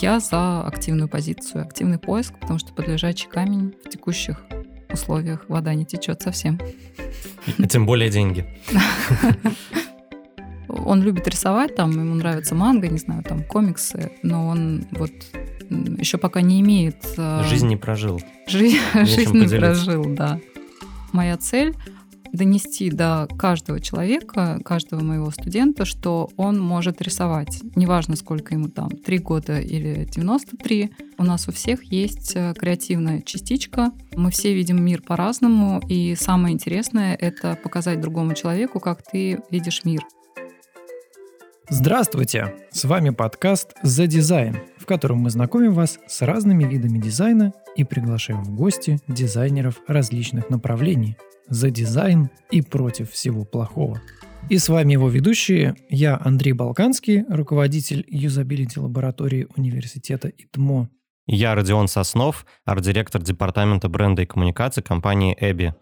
Я за активную позицию, активный поиск, потому что под лежачий камень в текущих условиях вода не течет совсем. И тем более деньги. Он любит рисовать, там ему нравится манга, не знаю, там комиксы, но он вот еще пока не имеет... Э, жизнь не прожил. Жизнь, жизнь не прожил, да. Моя цель донести до каждого человека, каждого моего студента, что он может рисовать. Неважно, сколько ему там, 3 года или 93. У нас у всех есть э, креативная частичка. Мы все видим мир по-разному. И самое интересное — это показать другому человеку, как ты видишь мир. Здравствуйте! С вами подкаст «За дизайн», в котором мы знакомим вас с разными видами дизайна и приглашаем в гости дизайнеров различных направлений. За дизайн и против всего плохого. И с вами его ведущие. Я Андрей Балканский, руководитель юзабилити лаборатории университета ИТМО. Я Родион Соснов, арт-директор департамента бренда и коммуникации компании «Эби».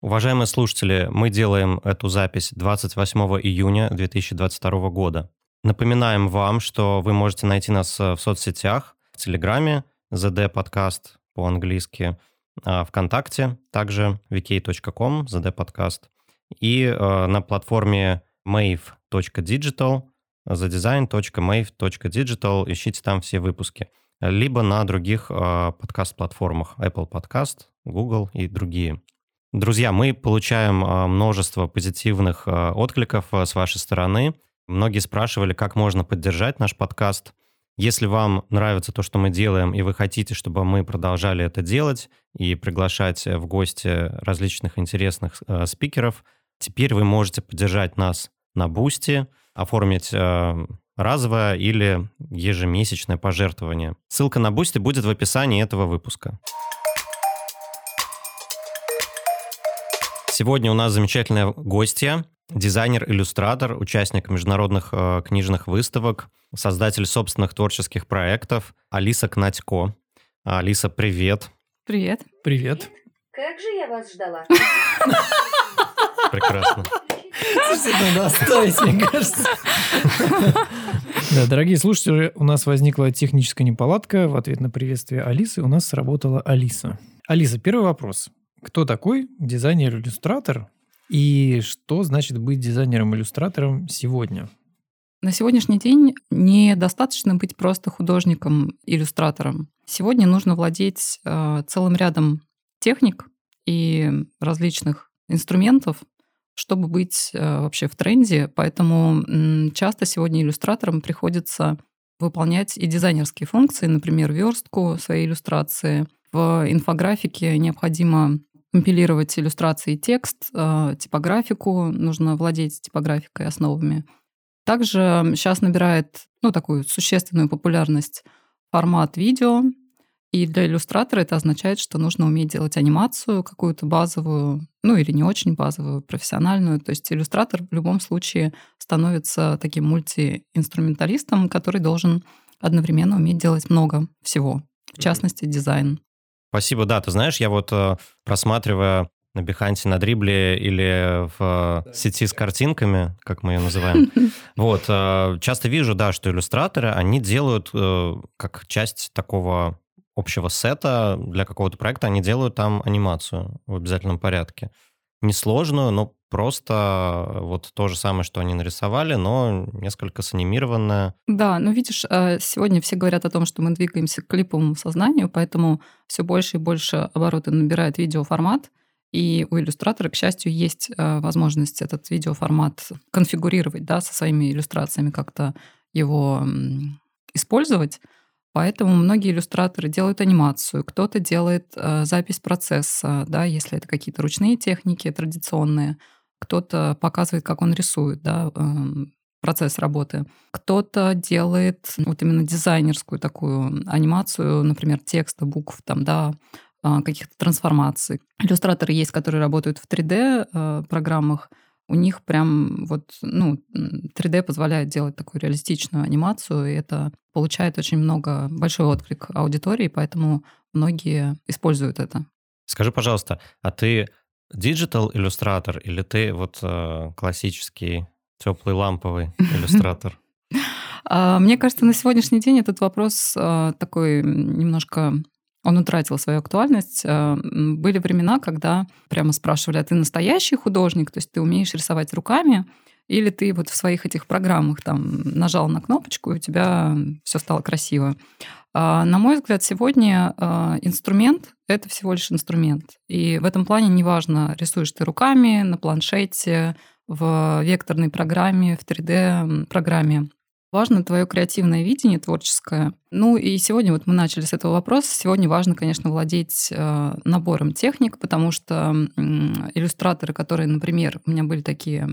Уважаемые слушатели, мы делаем эту запись 28 июня 2022 года. Напоминаем вам, что вы можете найти нас в соцсетях, в Телеграме, ZD подкаст по-английски, ВКонтакте, также vk.com, ZD подкаст, и э, на платформе mave.digital, zadesign.mave.digital, ищите там все выпуски, либо на других э, подкаст-платформах Apple Podcast, Google и другие. Друзья, мы получаем а, множество позитивных а, откликов а, с вашей стороны. Многие спрашивали, как можно поддержать наш подкаст. Если вам нравится то, что мы делаем, и вы хотите, чтобы мы продолжали это делать и приглашать в гости различных интересных э, спикеров, теперь вы можете поддержать нас на Boosty, оформить э, разовое или ежемесячное пожертвование. Ссылка на Boosty будет в описании этого выпуска. Сегодня у нас замечательная гостья, дизайнер-иллюстратор, участник международных э, книжных выставок, создатель собственных творческих проектов Алиса Кнатько. Алиса, привет. Привет. Привет. Как же я вас ждала. Прекрасно. Слушайте, надо оставить, мне кажется. Да, дорогие слушатели, у нас возникла техническая неполадка. В ответ на приветствие Алисы у нас сработала Алиса. Алиса, первый вопрос. Кто такой дизайнер-иллюстратор и что значит быть дизайнером-иллюстратором сегодня? На сегодняшний день недостаточно быть просто художником-иллюстратором. Сегодня нужно владеть э, целым рядом техник и различных инструментов, чтобы быть э, вообще в тренде. Поэтому м, часто сегодня иллюстраторам приходится выполнять и дизайнерские функции, например, верстку своей иллюстрации. В инфографике необходимо компилировать иллюстрации и текст, э, типографику, нужно владеть типографикой основами. Также сейчас набирает ну, такую существенную популярность формат видео, и для иллюстратора это означает, что нужно уметь делать анимацию какую-то базовую, ну или не очень базовую, профессиональную. То есть иллюстратор в любом случае становится таким мультиинструменталистом, который должен одновременно уметь делать много всего, в частности дизайн. Спасибо, да. Ты знаешь, я вот э, просматривая на Биханте, на Дрибле или в сети с картинками, как мы ее называем. Вот, э, часто вижу, да, что иллюстраторы, они делают э, как часть такого общего сета для какого-то проекта, они делают там анимацию в обязательном порядке. Несложную, но просто вот то же самое, что они нарисовали, но несколько санимированное. Да, ну видишь, э, сегодня все говорят о том, что мы двигаемся к клиповому сознанию, поэтому все больше и больше обороты набирает видеоформат, и у иллюстратора, к счастью, есть э, возможность этот видеоформат конфигурировать, да, со своими иллюстрациями как-то его использовать. Поэтому многие иллюстраторы делают анимацию, кто-то делает э, запись процесса, да, если это какие-то ручные техники традиционные, кто-то показывает, как он рисует, да, эм, процесс работы. Кто-то делает вот именно дизайнерскую такую анимацию, например, текста, букв, там, да, а, каких-то трансформаций. Иллюстраторы есть, которые работают в 3D-программах, э, у них прям вот, ну, 3D позволяет делать такую реалистичную анимацию, и это получает очень много, большой отклик аудитории, поэтому многие используют это. Скажи, пожалуйста, а ты digital иллюстратор или ты вот э, классический теплый ламповый иллюстратор? А, мне кажется, на сегодняшний день этот вопрос а, такой немножко он утратил свою актуальность. А, были времена, когда прямо спрашивали, а ты настоящий художник, то есть ты умеешь рисовать руками, или ты вот в своих этих программах там нажал на кнопочку, и у тебя все стало красиво. На мой взгляд, сегодня инструмент — это всего лишь инструмент. И в этом плане неважно, рисуешь ты руками, на планшете, в векторной программе, в 3D-программе. Важно твое креативное видение, творческое. Ну и сегодня вот мы начали с этого вопроса. Сегодня важно, конечно, владеть э, набором техник, потому что иллюстраторы, которые, например, у меня были такие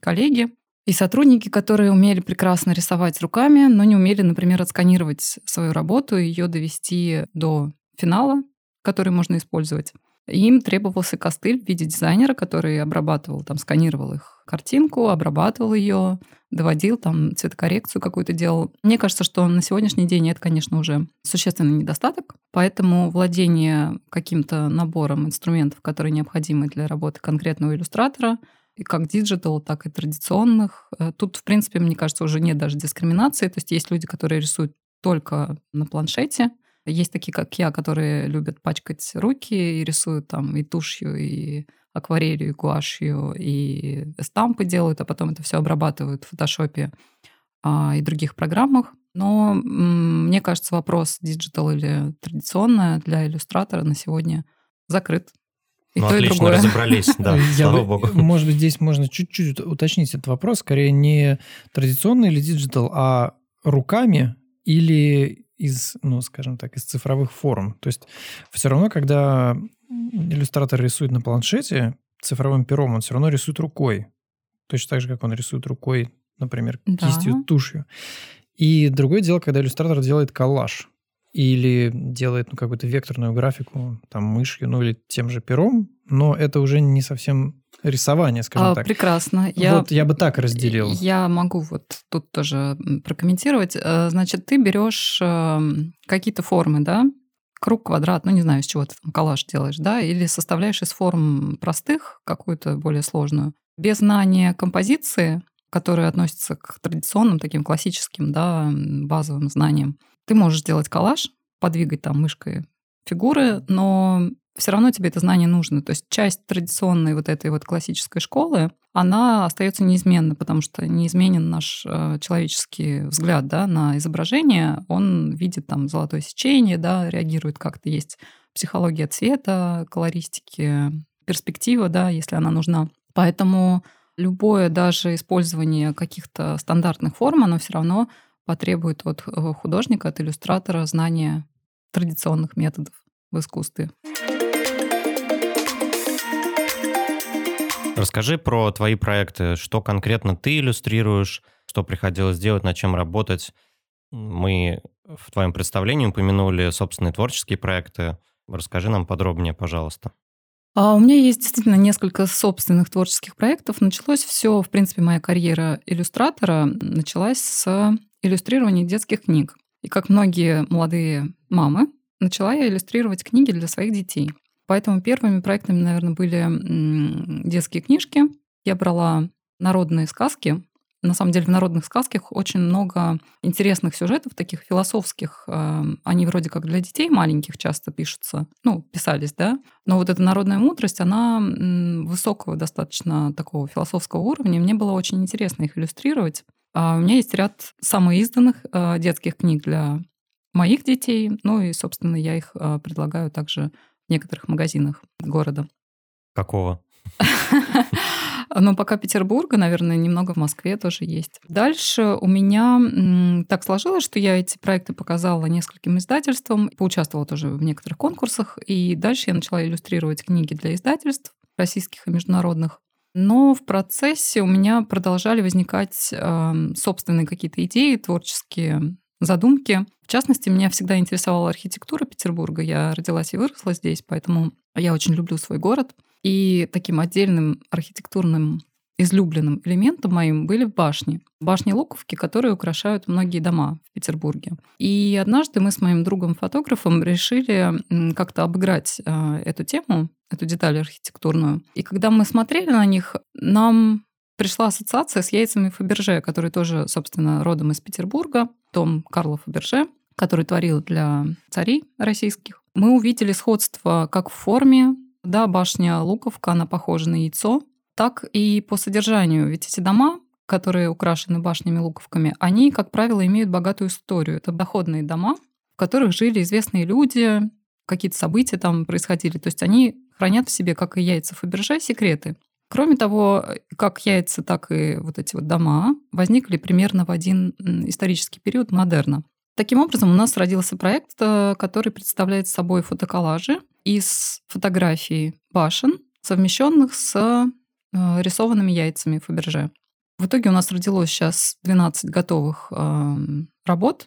коллеги, и сотрудники, которые умели прекрасно рисовать руками, но не умели, например, отсканировать свою работу и ее довести до финала, который можно использовать. Им требовался костыль в виде дизайнера, который обрабатывал, там, сканировал их картинку, обрабатывал ее, доводил, там, цветокоррекцию какую-то делал. Мне кажется, что на сегодняшний день это, конечно, уже существенный недостаток, поэтому владение каким-то набором инструментов, которые необходимы для работы конкретного иллюстратора, и как digital, так и традиционных. Э, тут, в принципе, мне кажется, уже нет даже дискриминации. То есть есть люди, которые рисуют только на планшете, есть такие, как я, которые любят пачкать руки и рисуют там и тушью, и акварелью, и гуашью, и stamp ы делают, а потом это все обрабатывают в фотошопе а, и других программах. Но мне кажется, вопрос digital или традиционное для иллюстратора на сегодня закрыт. И ну, то, отлично, и другое. разобрались, да, слава бы, богу. Может быть, здесь можно чуть-чуть уточнить этот вопрос. Скорее, не традиционный или digital, а руками или из, ну, скажем так, из цифровых форм. То есть все равно, когда иллюстратор рисует на планшете цифровым пером, он все равно рисует рукой. Точно так же, как он рисует рукой, например, да. кистью, тушью. И другое дело, когда иллюстратор делает коллаж или делает ну, какую-то векторную графику там мышью, ну или тем же пером, но это уже не совсем рисование, скажем а, так. Прекрасно. Я, вот я бы так разделил. Я могу вот тут тоже прокомментировать. Э, значит, ты берешь эм, какие-то формы, да, круг, квадрат, ну не знаю, из чего ты там коллаж делаешь, да, или составляешь из форм простых какую-то более сложную. Без знания композиции, которые относятся к традиционным таким классическим, да, базовым знаниям, ты можешь сделать коллаж, подвигать там мышкой фигуры, но все равно тебе это знание нужно. То есть часть традиционной вот этой вот классической школы, она остается неизменна, потому что неизменен наш э, человеческий взгляд да, на изображение. Он видит там золотое сечение, да, реагирует как-то. Есть психология цвета, колористики, перспектива, да, если она нужна. Поэтому любое даже использование каких-то стандартных форм, оно все равно потребует от э, художника, от иллюстратора знания традиционных методов в искусстве. Расскажи про твои проекты, что конкретно ты иллюстрируешь, что приходилось делать, над чем работать. Мы в твоем представлении упомянули собственные творческие проекты. Расскажи нам подробнее, пожалуйста. А у меня есть действительно несколько собственных творческих проектов. Началось все, в принципе, моя карьера иллюстратора началась с иллюстрирования детских книг. И как многие молодые мамы, начала я иллюстрировать книги для своих детей. Поэтому первыми проектами, наверное, были детские книжки. Я брала народные сказки. На самом деле в народных сказках очень много интересных сюжетов, таких философских. Э, они вроде как для детей маленьких часто пишутся, ну, писались, да. Но вот эта народная мудрость, она высокого достаточно такого философского уровня. Мне было очень интересно их иллюстрировать. А у меня есть ряд самоизданных э, детских книг для моих детей. Ну и, собственно, я их э, предлагаю также некоторых магазинах города. Какого? Но пока Петербурга, наверное, немного в Москве тоже есть. Дальше у меня так сложилось, что я эти проекты показала нескольким издательствам, поучаствовала тоже в некоторых конкурсах, и дальше я начала иллюстрировать книги для издательств российских и международных. Но в процессе у меня продолжали возникать э, собственные какие-то идеи творческие, задумки. В частности, меня всегда интересовала архитектура Петербурга. Я родилась и выросла здесь, поэтому я очень люблю свой город. И таким отдельным архитектурным излюбленным элементом моим были башни. Башни Луковки, которые украшают многие дома в Петербурге. И однажды мы с моим другом-фотографом решили как-то обыграть э, эту тему, эту деталь архитектурную. И когда мы смотрели на них, нам пришла ассоциация с яйцами Фаберже, который тоже, собственно, родом из Петербурга, Том Карло Фаберже, который творил для царей российских. Мы увидели сходство как в форме, да, башня Луковка, она похожа на яйцо, так и по содержанию. Ведь эти дома, которые украшены башнями-луковками, они, как правило, имеют богатую историю. Это доходные дома, в которых жили известные люди, какие-то события там происходили. То есть они хранят в себе, как и яйца Фаберже, секреты. Кроме того, как яйца, так и вот эти вот дома возникли примерно в один исторический период модерна. Таким образом, у нас родился проект, э, который представляет собой фотоколлажи из фотографий башен, совмещенных с рисованными яйцами Фаберже. В итоге у нас родилось сейчас 12 готовых эм, работ,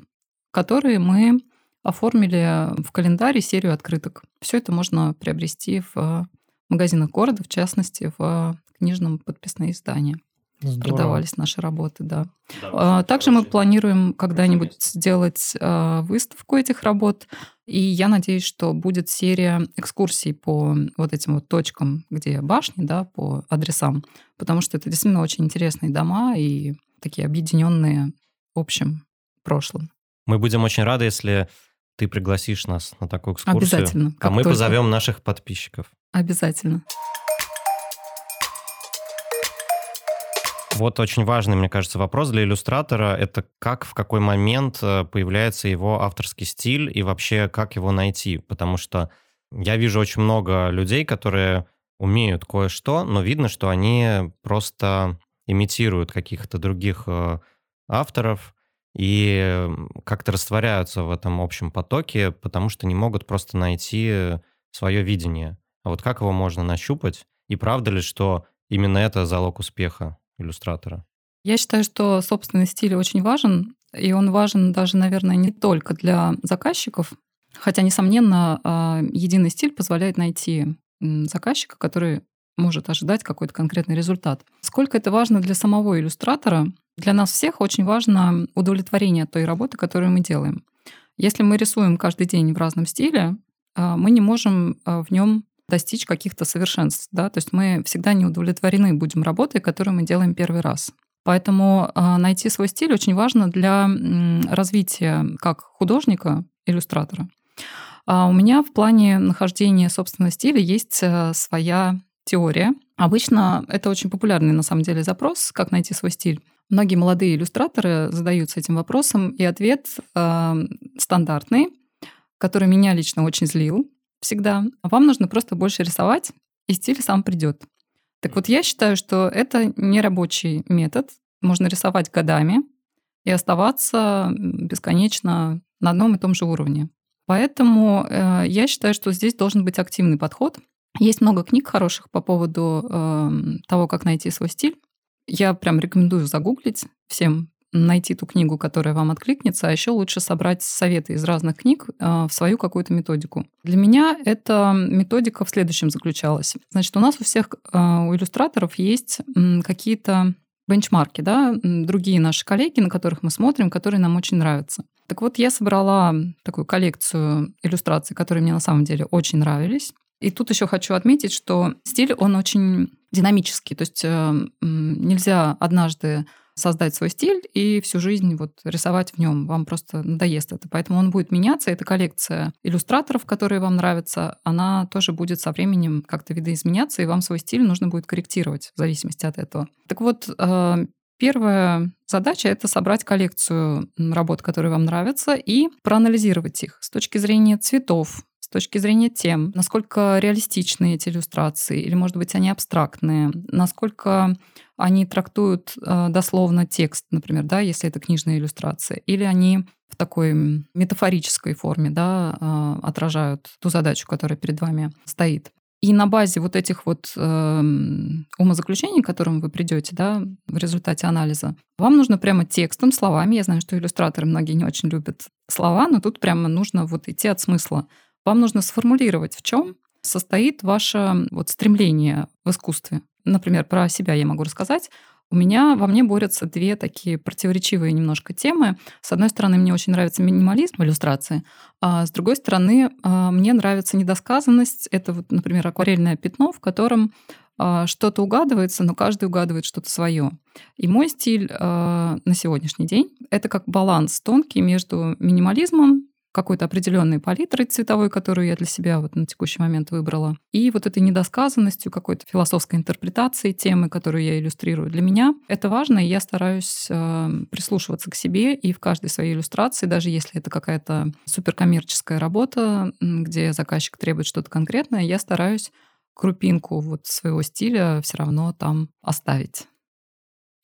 которые мы оформили в календаре серию открыток. Все это можно приобрести в магазинах города, в частности, в книжном подписные издания. Здорово. Продавались наши работы, да. да Также мы планируем когда-нибудь сделать а, выставку этих работ. И я надеюсь, что будет серия экскурсий по вот этим вот точкам, где башни, да, по адресам. Потому что это действительно очень интересные дома и такие объединенные общим прошлым. Мы будем очень рады, если ты пригласишь нас на такую экскурсию. Обязательно. А мы только. позовем наших подписчиков. Обязательно. Вот очень важный, мне кажется, вопрос для иллюстратора. Это как, в какой момент э, появляется его авторский стиль и вообще как его найти. Потому что я вижу очень много людей, которые умеют кое-что, но видно, что они просто имитируют каких-то других э, авторов, и как-то растворяются в этом общем потоке, потому что не могут просто найти свое видение. А вот как его можно нащупать? И правда ли, что именно это залог успеха иллюстратора? Я считаю, что собственный стиль очень важен, и он важен даже, наверное, не только для заказчиков, хотя, несомненно, а, единый стиль позволяет найти заказчика, который может ожидать какой-то конкретный результат. Сколько это важно для самого иллюстратора, для нас всех очень важно удовлетворение той работы, которую мы делаем. Если мы рисуем каждый день в разном стиле, а, мы не можем а, в нем достичь каких-то совершенств. Да? То есть мы всегда не удовлетворены будем работой, которую мы делаем первый раз. Поэтому а, найти свой стиль очень важно для развития как художника, иллюстратора. А у меня в плане нахождения собственного стиля есть э, своя теория. Обычно это очень популярный на самом деле запрос, как найти свой стиль. Многие молодые иллюстраторы задаются этим вопросом, и ответ э, стандартный, который меня лично очень злил всегда. Вам нужно просто больше рисовать, и стиль сам придет. Так вот, я считаю, что это не рабочий метод. Можно рисовать годами и оставаться бесконечно на одном и том же уровне. Поэтому э, я считаю, что здесь должен быть активный подход. Есть много книг хороших по поводу э, того, как найти свой стиль. Я прям рекомендую загуглить всем, найти ту книгу, которая вам откликнется, а еще лучше собрать советы из разных книг э, в свою какую-то методику. Для меня эта методика в следующем заключалась. Значит, у нас у всех, э, у иллюстраторов есть какие-то бенчмарки, да, другие наши коллеги, на которых мы смотрим, которые нам очень нравятся. Так вот, я собрала такую коллекцию иллюстраций, которые мне на самом деле очень нравились. И тут еще хочу отметить, что стиль, он очень динамический. То есть э, нельзя однажды создать свой стиль и всю жизнь вот рисовать в нем. Вам просто надоест это. Поэтому он будет меняться. Эта коллекция иллюстраторов, которые вам нравятся, она тоже будет со временем как-то видоизменяться, и вам свой стиль нужно будет корректировать в зависимости от этого. Так вот, э, Первая задача — это собрать коллекцию работ, которые вам нравятся, и проанализировать их с точки зрения цветов, с точки зрения тем, насколько реалистичны эти иллюстрации, или, может быть, они абстрактные, насколько они трактуют э, дословно текст, например, да, если это книжная иллюстрация, или они в такой метафорической форме да, э, отражают ту задачу, которая перед вами стоит. И на базе вот этих вот э, умозаключений, к которым вы придете да, в результате анализа, вам нужно прямо текстом, словами, я знаю, что иллюстраторы многие не очень любят слова, но тут прямо нужно вот идти от смысла. Вам нужно сформулировать, в чем состоит ваше вот стремление в искусстве. Например, про себя я могу рассказать. У меня во мне борются две такие противоречивые немножко темы. С одной стороны, мне очень нравится минимализм в иллюстрации, а с другой стороны, а, мне нравится недосказанность. Это вот, например, акварельное пятно, в котором а, что-то угадывается, но каждый угадывает что-то свое. И мой стиль а, на сегодняшний день это как баланс тонкий между минимализмом, какой-то определенной палитрой цветовой, которую я для себя вот на текущий момент выбрала, и вот этой недосказанностью, какой-то философской интерпретации темы, которую я иллюстрирую. Для меня это важно, и я стараюсь э, прислушиваться к себе и в каждой своей иллюстрации, даже если это какая-то суперкоммерческая работа, где заказчик требует что-то конкретное, я стараюсь крупинку вот своего стиля все равно там оставить.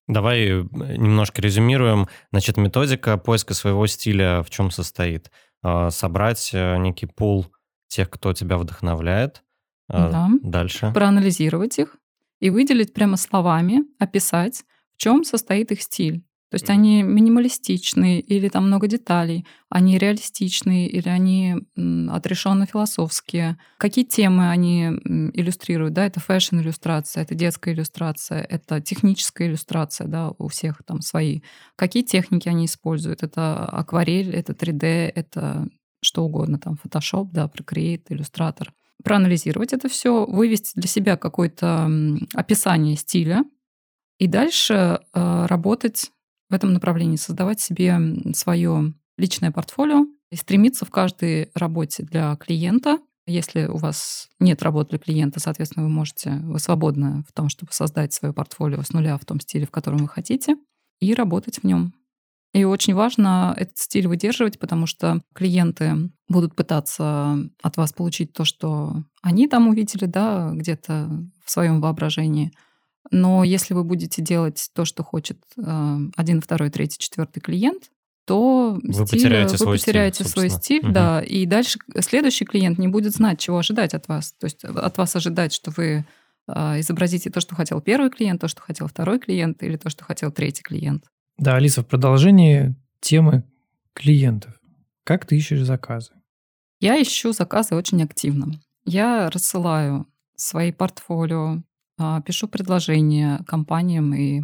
Давай э, немножко резюмируем. Значит, методика поиска своего стиля в чем состоит? А, собрать э, некий пул тех, кто тебя вдохновляет. А, да. Дальше. Проанализировать их и выделить прямо словами, описать, в чем состоит их стиль. То есть они минималистичные или там много деталей, они реалистичные или они отрешенно философские. Какие темы они иллюстрируют? Да, это фэшн-иллюстрация, это детская иллюстрация, это техническая иллюстрация, да, у всех там свои. Какие техники они используют? Это акварель, это 3D, это что угодно, там, Photoshop, да, Procreate, иллюстратор. Проанализировать это все, вывести для себя какое-то описание стиля, и дальше э, работать в этом направлении, создавать себе свое личное портфолио и стремиться в каждой работе для клиента. Если у вас нет работы для клиента, соответственно, вы можете, вы свободны в том, чтобы создать свое портфолио с нуля в том стиле, в котором вы хотите, и работать в нем. И очень важно этот стиль выдерживать, потому что клиенты будут пытаться от вас получить то, что они там увидели, да, где-то в своем воображении – но если вы будете делать то, что хочет э, один, второй, третий, четвертый клиент, то вы стиль, потеряете, вы свой, потеряете стиль, свой стиль, угу. да, и дальше следующий клиент не будет знать, чего ожидать от вас. То есть от вас ожидать, что вы э, изобразите то, что хотел первый клиент, то, что хотел второй клиент, или то, что хотел третий клиент. Да, Алиса, в продолжении темы клиентов. Как ты ищешь заказы? Я ищу заказы очень активно. Я рассылаю свои портфолио, пишу предложения компаниям и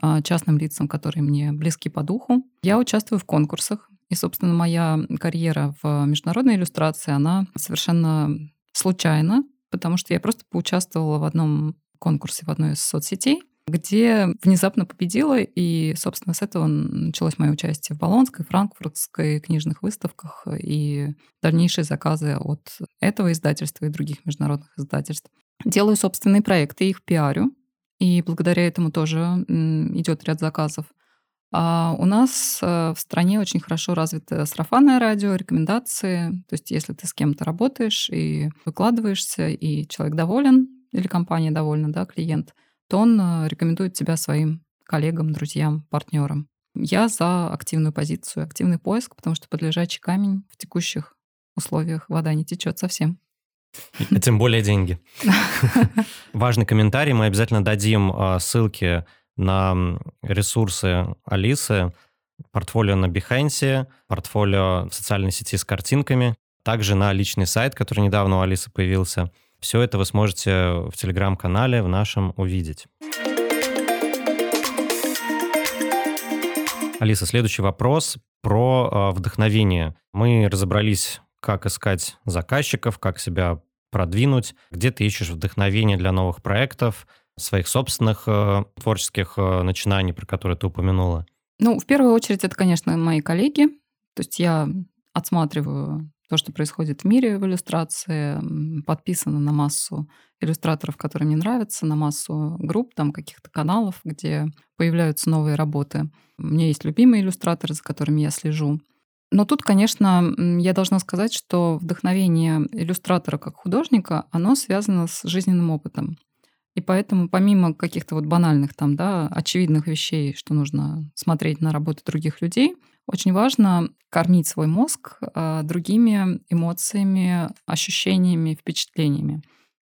а, частным лицам, которые мне близки по духу. Я участвую в конкурсах. И, собственно, моя карьера в международной иллюстрации, она совершенно случайна, потому что я просто поучаствовала в одном конкурсе в одной из соцсетей, где внезапно победила, и, собственно, с этого началось мое участие в Болонской, Франкфуртской книжных выставках и дальнейшие заказы от этого издательства и других международных издательств. Делаю собственные проекты, их пиарю, и благодаря этому тоже идет ряд заказов. А у нас э, в стране очень хорошо развито сарафанное радио, рекомендации. То есть если ты с кем-то работаешь и выкладываешься, и человек доволен, или компания довольна, да, клиент, то он э, рекомендует тебя своим коллегам, друзьям, партнерам. Я за активную позицию, активный поиск, потому что под лежачий камень в текущих условиях вода не течет совсем. Тем более деньги. Важный комментарий. Мы обязательно дадим а, ссылки на ресурсы Алисы, портфолио на Behance, портфолио в социальной сети с картинками, также на личный сайт, который недавно у Алисы появился. Все это вы сможете в телеграм-канале в нашем увидеть. Алиса, следующий вопрос про а, вдохновение. Мы разобрались как искать заказчиков, как себя продвинуть, где ты ищешь вдохновение для новых проектов, своих собственных э, творческих э, начинаний, про которые ты упомянула? Ну, в первую очередь, это, конечно, мои коллеги. То есть я отсматриваю то, что происходит в мире в иллюстрации, подписана на массу иллюстраторов, которые мне нравятся, на массу групп, там каких-то каналов, где появляются новые работы. У меня есть любимые иллюстраторы, за которыми я слежу. Но тут, конечно, я должна сказать, что вдохновение иллюстратора как художника, оно связано с жизненным опытом. И поэтому помимо каких-то вот банальных там, да, очевидных вещей, что нужно смотреть на работу других людей, очень важно кормить свой мозг а, другими эмоциями, ощущениями, впечатлениями.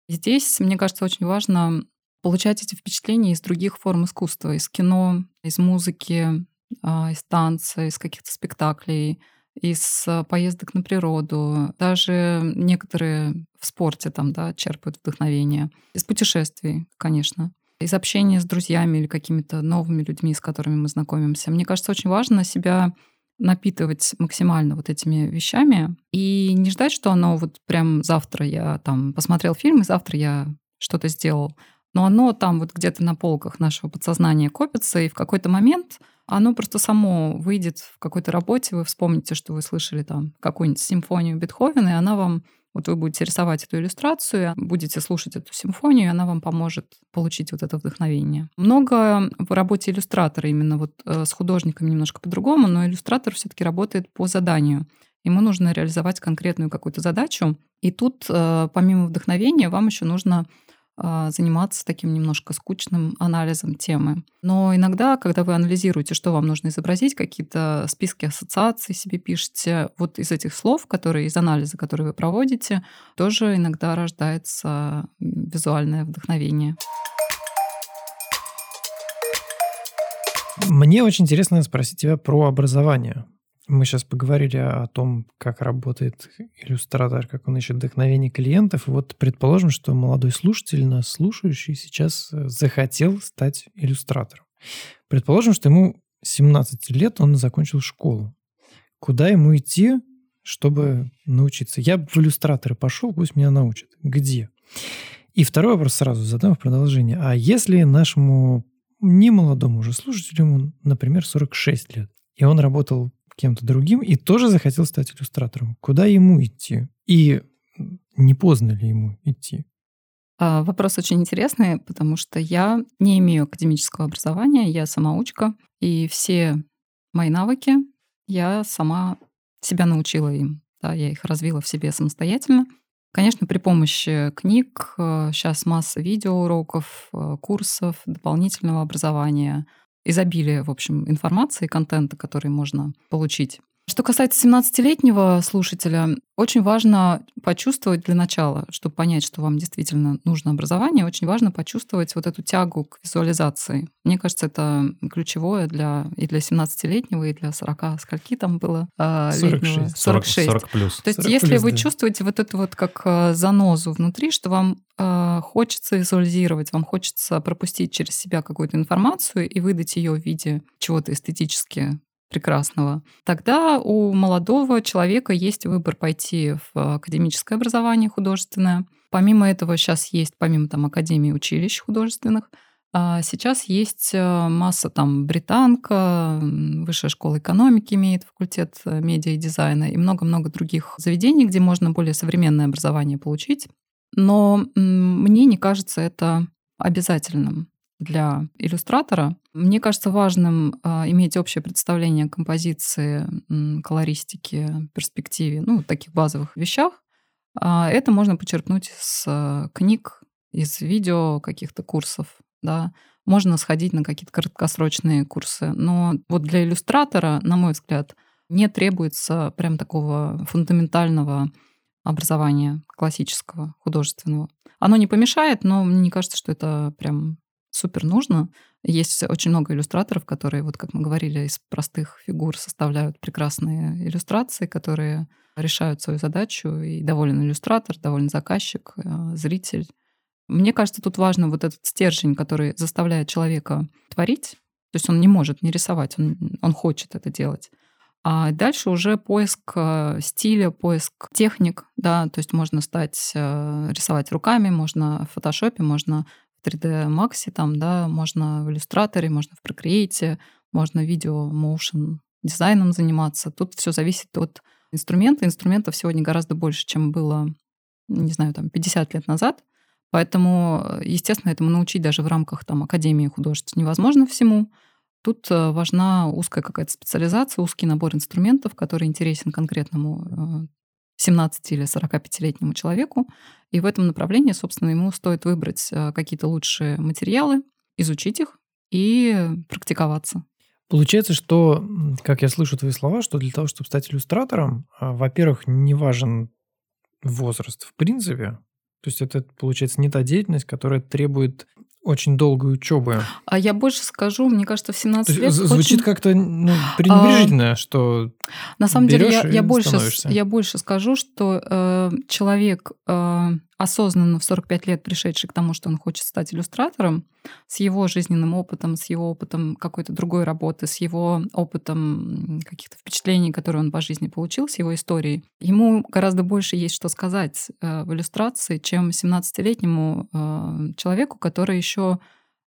Здесь, мне кажется, очень важно получать эти впечатления из других форм искусства, из кино, из музыки, а, из танца, из каких-то спектаклей, из а, поездок на природу. Даже некоторые в спорте там, да, черпают вдохновение. Из путешествий, конечно. Из общения с друзьями или какими-то новыми людьми, с которыми мы знакомимся. Мне кажется, очень важно себя напитывать максимально вот этими вещами и не ждать, что оно вот прям завтра я там посмотрел фильм, и завтра я что-то сделал, но оно там вот где-то на полках нашего подсознания копится, и в какой-то момент оно просто само выйдет в какой-то работе, вы вспомните, что вы слышали там какую-нибудь симфонию Бетховена, и она вам вот вы будете рисовать эту иллюстрацию, будете слушать эту симфонию, и она вам поможет получить вот это вдохновение. Много в работе иллюстратора именно вот э, с художниками немножко по-другому, но иллюстратор все-таки работает по заданию. Ему нужно реализовать конкретную какую-то задачу. И тут, э, помимо вдохновения, вам еще нужно заниматься таким немножко скучным анализом темы. Но иногда, когда вы анализируете, что вам нужно изобразить, какие-то списки ассоциаций себе пишете, вот из этих слов, которые из анализа, который вы проводите, тоже иногда рождается визуальное вдохновение. Мне очень интересно спросить тебя про образование. Мы сейчас поговорили о том, как работает иллюстратор, как он ищет вдохновение клиентов. Вот предположим, что молодой слушатель, нас слушающий, сейчас э, захотел стать иллюстратором. Предположим, что ему 17 лет, он закончил школу. Куда ему идти, чтобы научиться? Я в иллюстраторы пошел, пусть меня научат. Где? И второй вопрос сразу задам в продолжение. А если нашему немолодому уже слушателю, например, 46 лет, и он работал кем-то другим и тоже захотел стать иллюстратором. Куда ему идти? И не поздно ли ему идти? А, вопрос очень интересный, потому что я не имею академического образования, я самоучка, и все мои навыки я сама себя научила им. Да, я их развила в себе самостоятельно. Конечно, при помощи книг, сейчас э, масса видеоуроков, э, курсов, дополнительного образования — изобилие, в общем, информации, контента, который можно получить. Что касается 17-летнего слушателя, очень важно почувствовать для начала, чтобы понять, что вам действительно нужно образование, очень важно почувствовать вот эту тягу к визуализации. Мне кажется, это ключевое для и для 17-летнего, и для 40, скольки там было? 46. Летнего? 46. 40 плюс. То есть 40 если плюс, вы да. чувствуете вот эту вот как а, занозу внутри, что вам э, хочется визуализировать, вам хочется пропустить через себя какую-то информацию и выдать ее в виде чего-то эстетически прекрасного, тогда у молодого человека есть выбор пойти в академическое образование художественное. Помимо этого сейчас есть, помимо там академии училищ художественных, а сейчас есть э, масса там британка, высшая школа экономики имеет факультет э, медиа и дизайна и много-много других заведений, где можно более современное образование получить. Но мне не кажется это обязательным для иллюстратора. Мне кажется важным э, иметь общее представление о композиции, м, колористике, перспективе, ну, таких базовых вещах. А это можно почерпнуть из э, книг, из видео, каких-то курсов, да. Можно сходить на какие-то краткосрочные курсы. Но вот для иллюстратора, на мой взгляд, не требуется прям такого фундаментального образования классического, художественного. Оно не помешает, но мне не кажется, что это прям супер нужно. Есть очень много иллюстраторов, которые, вот как мы говорили, из простых фигур составляют прекрасные иллюстрации, которые решают свою задачу, и доволен иллюстратор, доволен заказчик, э, зритель. Мне кажется, тут важно вот этот стержень, который заставляет человека творить. То есть он не может не рисовать, он, он хочет это делать. А дальше уже поиск э, стиля, поиск техник, да, то есть можно стать э, рисовать руками, можно в фотошопе, можно 3D Max, там, да, можно в иллюстраторе, можно в Procreate, можно видео motion дизайном заниматься. Тут все зависит от инструмента. Инструментов сегодня гораздо больше, чем было, не знаю, там 50 лет назад. Поэтому, естественно, этому научить даже в рамках там, Академии художеств невозможно всему. Тут э, важна узкая какая-то специализация, узкий набор инструментов, который интересен конкретному 17 или 45-летнему человеку. И в этом направлении, собственно, ему стоит выбрать э, какие-то лучшие материалы, изучить их и практиковаться. Получается, что, как я слышу твои слова, что для того, чтобы стать иллюстратором, а, во-первых, не важен возраст в принципе. То есть это, получается, не та деятельность, которая требует очень долгой учебы. А я больше скажу, мне кажется, в 17 То есть лет... звучит очень- как-то ну, пренебрежительно, что На самом деле, я, я больше, я больше скажу, что э, человек э, осознанно в 45 лет пришедший к тому, что он хочет стать иллюстратором, с его жизненным опытом, с его опытом какой-то другой работы, с его опытом каких-то впечатлений, которые он по жизни получил, с его историей, ему гораздо больше есть что сказать э, в иллюстрации, чем 17-летнему э, человеку, который еще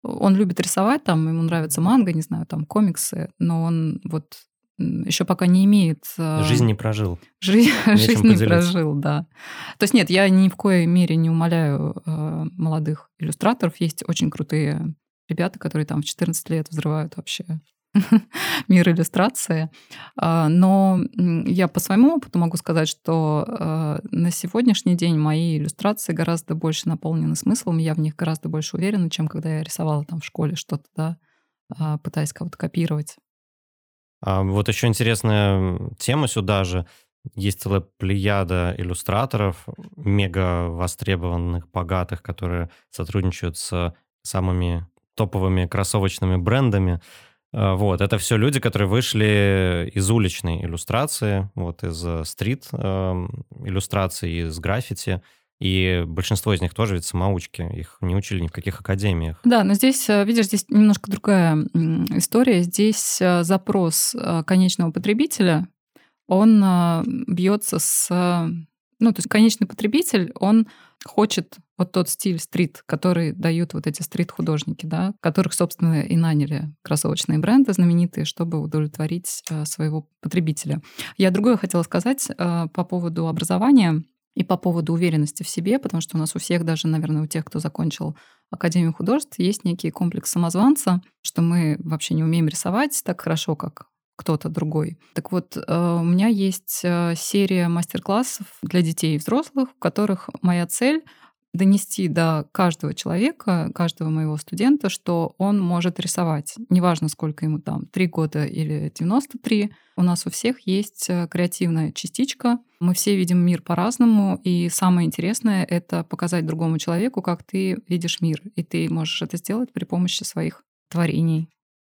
он любит рисовать, там ему нравится манга, не знаю, там комиксы, но он вот еще пока не имеет... А, жизнь не прожил. Жизнь, жизнь не прожил, да. То есть нет, я ни в коей мере не умоляю э, молодых иллюстраторов. Есть очень крутые ребята, которые там в 14 лет взрывают вообще мир иллюстрации. А, но я по своему опыту могу сказать, что э, на сегодняшний день мои иллюстрации гораздо больше наполнены смыслом, я в них гораздо больше уверена, чем когда я рисовала там в школе что-то, да, а, пытаясь кого-то копировать. А вот еще интересная тема сюда же. Есть целая плеяда иллюстраторов, мега востребованных, богатых, которые сотрудничают с самыми топовыми кроссовочными брендами. А, вот, это все люди, которые вышли из уличной иллюстрации, вот из э, стрит эм, иллюстрации, из граффити. И большинство из них тоже ведь самоучки, их не учили ни в каких академиях. Да, но здесь, э, видишь, здесь немножко другая история. Здесь э, запрос э, конечного потребителя, он бьется с... Ну, то есть конечный потребитель, он хочет вот тот стиль стрит, который дают вот эти стрит-художники, да, которых, собственно, и наняли кроссовочные бренды знаменитые, чтобы удовлетворить своего потребителя. Я другое хотела сказать по поводу образования и по поводу уверенности в себе, потому что у нас у всех, даже, наверное, у тех, кто закончил Академию художеств, есть некий комплекс самозванца, что мы вообще не умеем рисовать так хорошо, как кто-то другой. Так вот, э, у меня есть э, серия мастер-классов для детей и взрослых, в которых моя цель донести до каждого человека, каждого моего студента, что он может рисовать. Неважно, сколько ему там, 3 года или 93. У нас у всех есть э, креативная частичка. Мы все видим мир по-разному. И самое интересное — это показать другому человеку, как ты видишь мир. И ты можешь это сделать при помощи своих творений.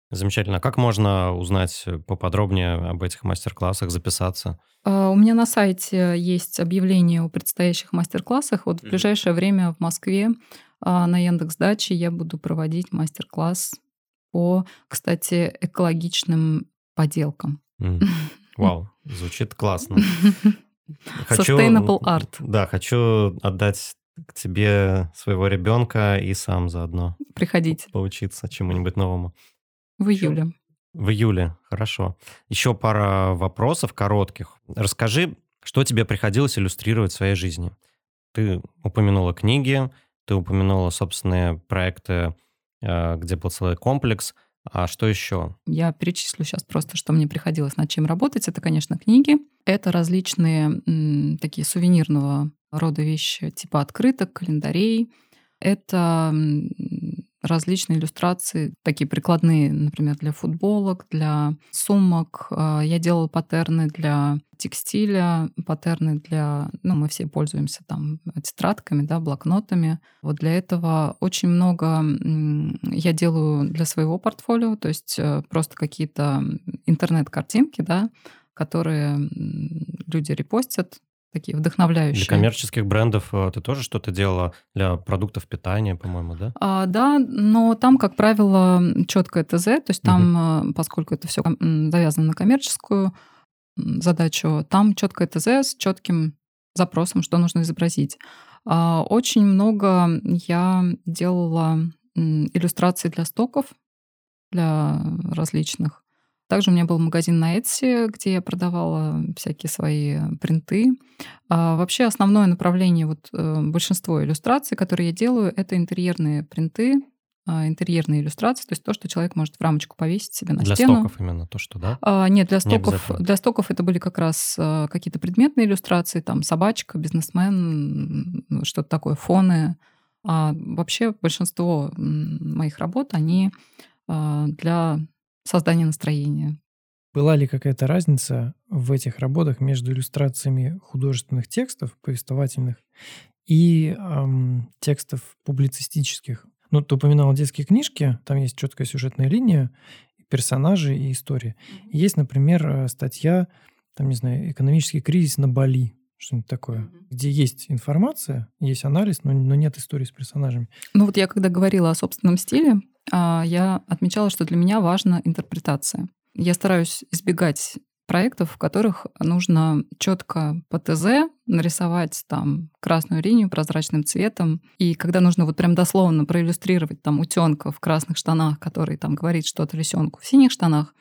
Замечательно. Как можно узнать поподробнее об этих мастер-классах, записаться? А, у меня на сайте есть объявление о предстоящих мастер-классах. Вот в ближайшее время в Москве а, на Яндекс Даче я буду проводить мастер-класс по, кстати, экологичным поделкам. Вау, звучит классно. Хочу, Sustainable art. Да, хочу отдать к тебе своего ребенка и сам заодно. Приходите. Поучиться чему-нибудь новому. В июле. В июле, хорошо. Еще пара вопросов коротких. Расскажи, что тебе приходилось иллюстрировать в своей жизни. Ты упомянула книги, ты упомянула собственные проекты, э, где был целый комплекс. А что еще? Я перечислю сейчас просто, что мне приходилось над чем работать. Это, конечно, книги. Это различные м, такие сувенирного рода вещи, типа открыток, календарей. Это различные иллюстрации, такие прикладные, например, для футболок, для сумок. А, я делала паттерны для текстиля, паттерны для... Ну, мы все пользуемся там тетрадками, да, блокнотами. Вот для этого очень много я делаю для своего портфолио, то есть э, просто какие-то интернет-картинки, да, которые люди репостят, такие вдохновляющие. Для коммерческих брендов э, ты тоже что-то делала для продуктов питания, по-моему, да? А, да, но там, как правило, четкое ТЗ, то есть там, угу. поскольку это все завязано на коммерческую задачу, там четкое ТЗ с четким запросом, что нужно изобразить. А, очень много я делала иллюстраций для стоков, для различных также у меня был магазин на Etsy, где я продавала всякие свои принты. А вообще основное направление, вот э, большинство иллюстраций, которые я делаю, это интерьерные принты, а, интерьерные иллюстрации, то есть то, что человек может в рамочку повесить себе на для стену. Для стоков именно то, что, да? А, нет, для стоков, не для стоков это были как раз а, какие-то предметные иллюстрации, там собачка, бизнесмен, что-то такое, фоны. А вообще большинство моих работ, они а, для создания настроения. Была ли какая-то разница в этих работах между иллюстрациями художественных текстов, повествовательных, и эм, текстов публицистических? Ну, ты упоминала детские книжки, там есть четкая сюжетная линия, персонажи и история. Есть, например, э, статья, там, не знаю, «Экономический кризис на Бали». что-нибудь такое, где есть информация, есть анализ, но, но нет истории с персонажами. Ну вот я когда говорила о собственном стиле, я отмечала, что для меня важна интерпретация. Я стараюсь избегать проектов, в которых нужно четко по ТЗ нарисовать там красную линию прозрачным цветом. И когда нужно вот прям дословно проиллюстрировать там утенка в красных штанах, который там говорит что-то лисенку в синих штанах,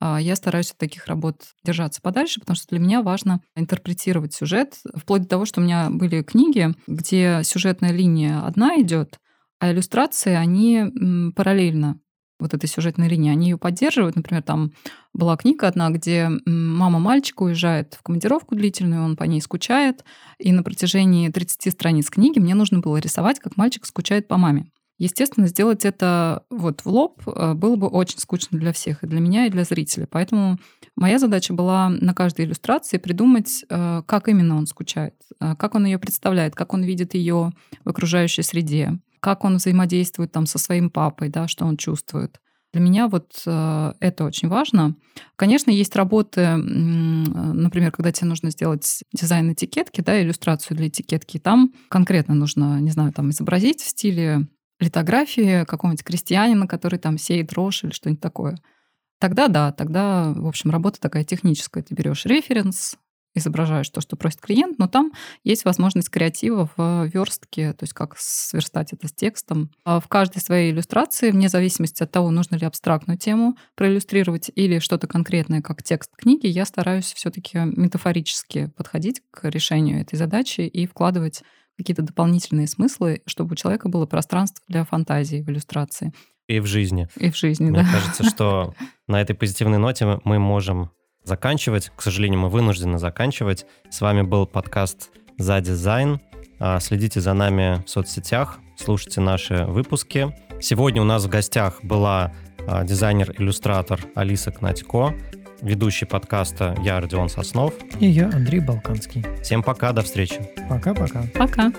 а, я стараюсь от таких работ держаться подальше, потому что для меня важно интерпретировать сюжет, вплоть до того, что у меня были книги, где сюжетная линия одна идет, а иллюстрации, они параллельно вот этой сюжетной линии, они ее поддерживают. Например, там была книга одна, где мама мальчика уезжает в командировку длительную, он по ней скучает, и на протяжении 30 страниц книги мне нужно было рисовать, как мальчик скучает по маме. Естественно, сделать это вот в лоб э, было бы очень скучно для всех, и для меня, и для зрителя. Поэтому моя задача была на каждой иллюстрации придумать, э, как именно он скучает, э, как он ее представляет, как он видит ее в окружающей среде, как он взаимодействует там со своим папой, да, что он чувствует. Для меня вот э, это очень важно. Конечно, есть работы, например, когда тебе нужно сделать дизайн этикетки, да, иллюстрацию для этикетки, там конкретно нужно, не знаю, там изобразить в стиле литографии какого-нибудь крестьянина, который там сеет рожь или что-нибудь такое. Тогда да, тогда, в общем, работа такая техническая. Ты берешь референс, изображаешь то, что просит клиент, но там есть возможность креатива в верстке, то есть как сверстать это с текстом. А в каждой своей иллюстрации, вне зависимости от того, нужно ли абстрактную тему проиллюстрировать или что-то конкретное, как текст книги, я стараюсь все таки метафорически подходить к решению этой задачи и вкладывать какие-то дополнительные смыслы, чтобы у человека было пространство для фантазии в иллюстрации. И в жизни. И в жизни, Мне да. кажется, что на этой позитивной ноте мы можем заканчивать. К сожалению, мы вынуждены заканчивать. С вами был подкаст «За дизайн». А, следите за нами в соцсетях, слушайте наши выпуски. Сегодня у нас в гостях была а, дизайнер-иллюстратор Алиса Кнатько, ведущий подкаста я, Родион Соснов. И я, Андрей Балканский. Всем пока, до встречи. Пока-пока. Пока.